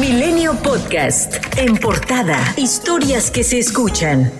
Milenio Podcast. En portada. Historias que se escuchan.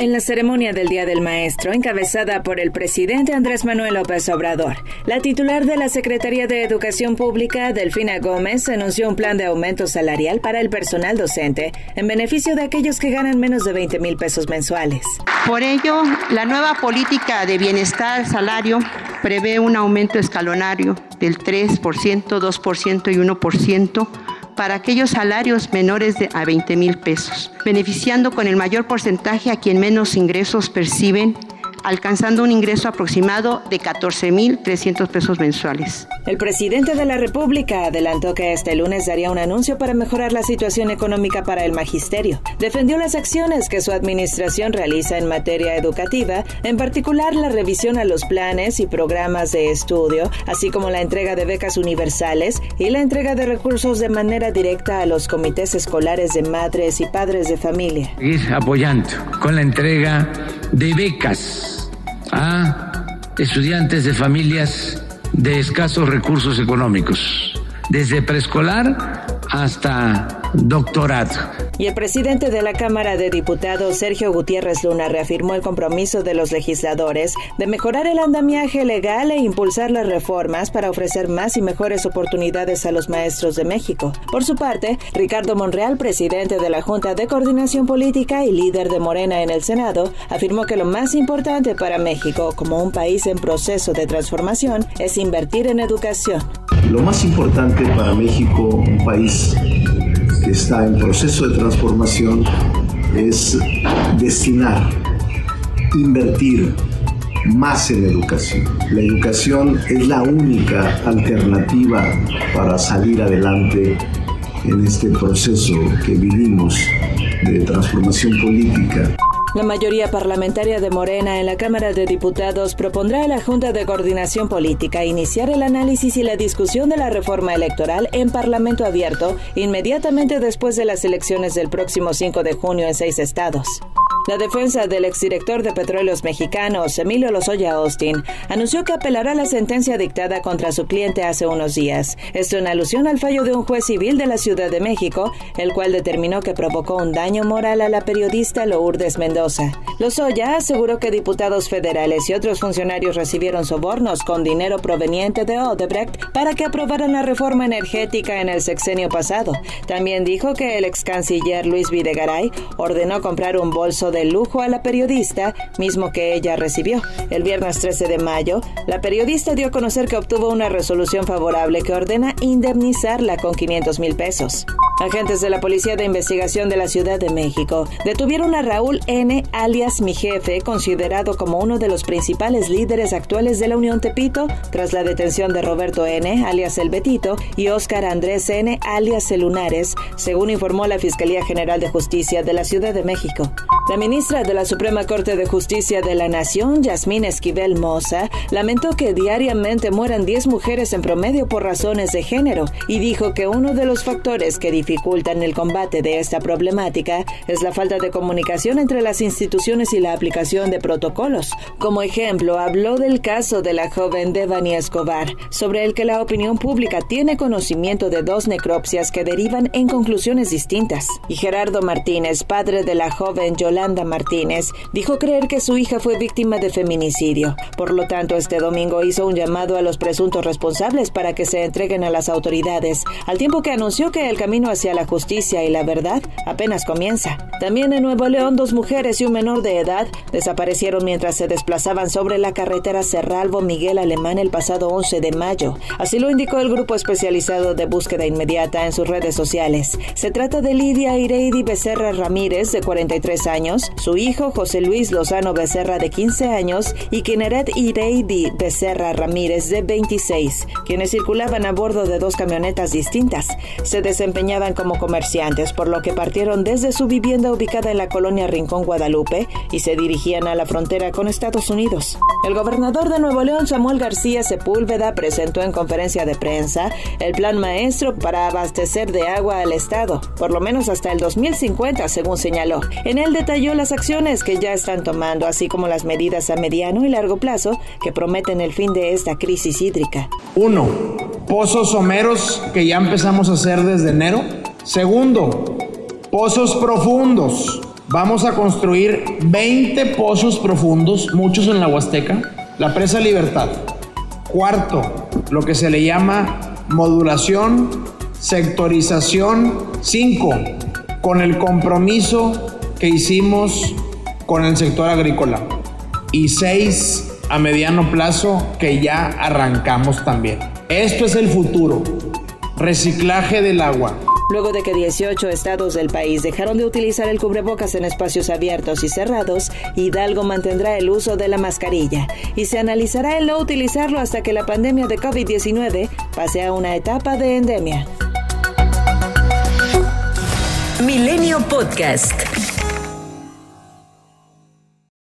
En la ceremonia del Día del Maestro, encabezada por el presidente Andrés Manuel López Obrador, la titular de la Secretaría de Educación Pública, Delfina Gómez, anunció un plan de aumento salarial para el personal docente en beneficio de aquellos que ganan menos de 20 mil pesos mensuales. Por ello, la nueva política de bienestar salario prevé un aumento escalonario del 3%, 2% y 1% para aquellos salarios menores de a 20 mil pesos, beneficiando con el mayor porcentaje a quien menos ingresos perciben alcanzando un ingreso aproximado de 14.300 pesos mensuales. El presidente de la República adelantó que este lunes daría un anuncio para mejorar la situación económica para el magisterio. Defendió las acciones que su administración realiza en materia educativa, en particular la revisión a los planes y programas de estudio, así como la entrega de becas universales y la entrega de recursos de manera directa a los comités escolares de madres y padres de familia. Ir apoyando con la entrega de becas a estudiantes de familias de escasos recursos económicos, desde preescolar hasta doctorado. Y el presidente de la Cámara de Diputados, Sergio Gutiérrez Luna, reafirmó el compromiso de los legisladores de mejorar el andamiaje legal e impulsar las reformas para ofrecer más y mejores oportunidades a los maestros de México. Por su parte, Ricardo Monreal, presidente de la Junta de Coordinación Política y líder de Morena en el Senado, afirmó que lo más importante para México, como un país en proceso de transformación, es invertir en educación. Lo más importante para México, un país que está en proceso de transformación es destinar, invertir más en educación. La educación es la única alternativa para salir adelante en este proceso que vivimos de transformación política. La mayoría parlamentaria de Morena en la Cámara de Diputados propondrá a la Junta de Coordinación Política iniciar el análisis y la discusión de la reforma electoral en Parlamento abierto inmediatamente después de las elecciones del próximo 5 de junio en seis estados. La defensa del exdirector de Petróleos Mexicanos, Emilio Lozoya Austin, anunció que apelará la sentencia dictada contra su cliente hace unos días. Esto en alusión al fallo de un juez civil de la Ciudad de México, el cual determinó que provocó un daño moral a la periodista Lourdes Mendoza. Lozoya aseguró que diputados federales y otros funcionarios recibieron sobornos con dinero proveniente de Odebrecht para que aprobaran la reforma energética en el sexenio pasado. También dijo que el ex canciller Luis Videgaray ordenó comprar un bolso de lujo a la periodista, mismo que ella recibió. El viernes 13 de mayo, la periodista dio a conocer que obtuvo una resolución favorable que ordena indemnizarla con 500 mil pesos. Agentes de la Policía de Investigación de la Ciudad de México detuvieron a Raúl N., alias mi jefe, considerado como uno de los principales líderes actuales de la Unión Tepito, tras la detención de Roberto N., alias El Betito, y Óscar Andrés N., alias El Lunares, según informó la Fiscalía General de Justicia de la Ciudad de México. La ministra de la Suprema Corte de Justicia de la Nación, Yasmín Esquivel Moza, lamentó que diariamente mueran 10 mujeres en promedio por razones de género y dijo que uno de los factores que dificultan el combate de esta problemática es la falta de comunicación entre las instituciones y la aplicación de protocolos. Como ejemplo, habló del caso de la joven Devani Escobar, sobre el que la opinión pública tiene conocimiento de dos necropsias que derivan en conclusiones distintas. Y Gerardo Martínez, padre de la joven Yolanda Martínez, dijo creer que su hija fue víctima de feminicidio. Por lo tanto, este domingo hizo un llamado a los presuntos responsables para que se entreguen a las autoridades, al tiempo que anunció que el camino hacia la justicia y la verdad apenas comienza. También en Nuevo León, dos mujeres y un menor de edad desaparecieron mientras se desplazaban sobre la carretera Cerralvo Miguel Alemán el pasado 11 de mayo. Así lo indicó el grupo especializado de búsqueda inmediata en sus redes sociales. Se trata de Lidia Ireidi Becerra Ramírez, de 43 años su hijo José Luis Lozano Becerra de 15 años y Kineret Ireidi Becerra Ramírez de 26, quienes circulaban a bordo de dos camionetas distintas. Se desempeñaban como comerciantes, por lo que partieron desde su vivienda ubicada en la colonia Rincón Guadalupe y se dirigían a la frontera con Estados Unidos. El gobernador de Nuevo León, Samuel García Sepúlveda, presentó en conferencia de prensa el plan maestro para abastecer de agua al Estado, por lo menos hasta el 2050, según señaló. En el las acciones que ya están tomando, así como las medidas a mediano y largo plazo que prometen el fin de esta crisis hídrica. Uno, pozos someros que ya empezamos a hacer desde enero. Segundo, pozos profundos. Vamos a construir 20 pozos profundos, muchos en la Huasteca. La presa Libertad. Cuarto, lo que se le llama modulación, sectorización. Cinco, con el compromiso que hicimos con el sector agrícola. Y seis, a mediano plazo, que ya arrancamos también. Esto es el futuro. Reciclaje del agua. Luego de que 18 estados del país dejaron de utilizar el cubrebocas en espacios abiertos y cerrados, Hidalgo mantendrá el uso de la mascarilla y se analizará el no utilizarlo hasta que la pandemia de COVID-19 pase a una etapa de endemia. Milenio Podcast.